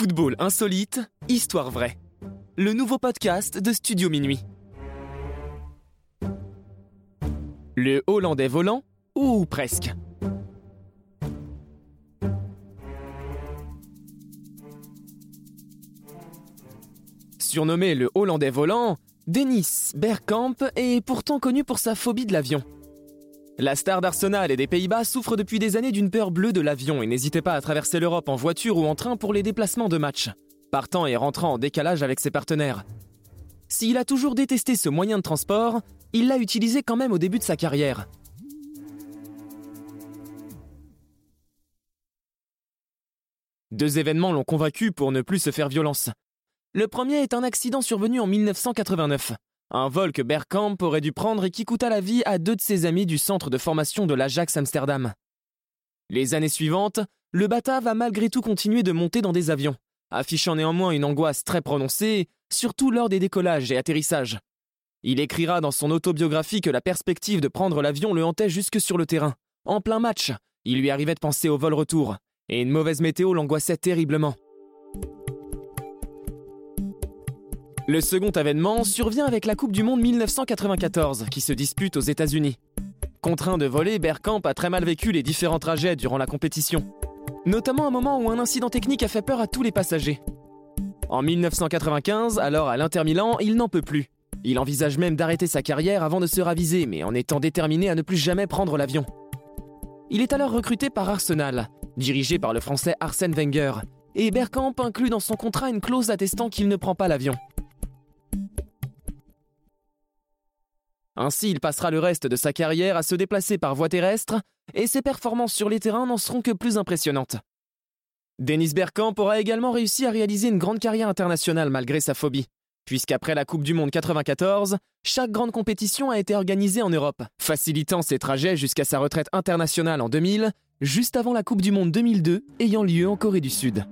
Football insolite, histoire vraie. Le nouveau podcast de Studio Minuit. Le Hollandais volant, ou presque. Surnommé le Hollandais volant, Dennis Bergkamp est pourtant connu pour sa phobie de l'avion. La star d'Arsenal et des Pays-Bas souffre depuis des années d'une peur bleue de l'avion et n'hésitait pas à traverser l'Europe en voiture ou en train pour les déplacements de match, partant et rentrant en décalage avec ses partenaires. S'il a toujours détesté ce moyen de transport, il l'a utilisé quand même au début de sa carrière. Deux événements l'ont convaincu pour ne plus se faire violence. Le premier est un accident survenu en 1989. Un vol que Bergkamp aurait dû prendre et qui coûta la vie à deux de ses amis du centre de formation de l'Ajax Amsterdam. Les années suivantes, le Bata va malgré tout continuer de monter dans des avions, affichant néanmoins une angoisse très prononcée, surtout lors des décollages et atterrissages. Il écrira dans son autobiographie que la perspective de prendre l'avion le hantait jusque sur le terrain. En plein match, il lui arrivait de penser au vol retour, et une mauvaise météo l'angoissait terriblement. Le second événement survient avec la Coupe du Monde 1994 qui se dispute aux États-Unis. Contraint de voler, Bergkamp a très mal vécu les différents trajets durant la compétition. Notamment un moment où un incident technique a fait peur à tous les passagers. En 1995, alors à l'Inter Milan, il n'en peut plus. Il envisage même d'arrêter sa carrière avant de se raviser, mais en étant déterminé à ne plus jamais prendre l'avion. Il est alors recruté par Arsenal, dirigé par le français Arsène Wenger, et Bergkamp inclut dans son contrat une clause attestant qu'il ne prend pas l'avion. Ainsi, il passera le reste de sa carrière à se déplacer par voie terrestre, et ses performances sur les terrains n'en seront que plus impressionnantes. Dennis Bergkamp aura également réussi à réaliser une grande carrière internationale malgré sa phobie, puisqu'après la Coupe du Monde 94, chaque grande compétition a été organisée en Europe, facilitant ses trajets jusqu'à sa retraite internationale en 2000, juste avant la Coupe du Monde 2002 ayant lieu en Corée du Sud.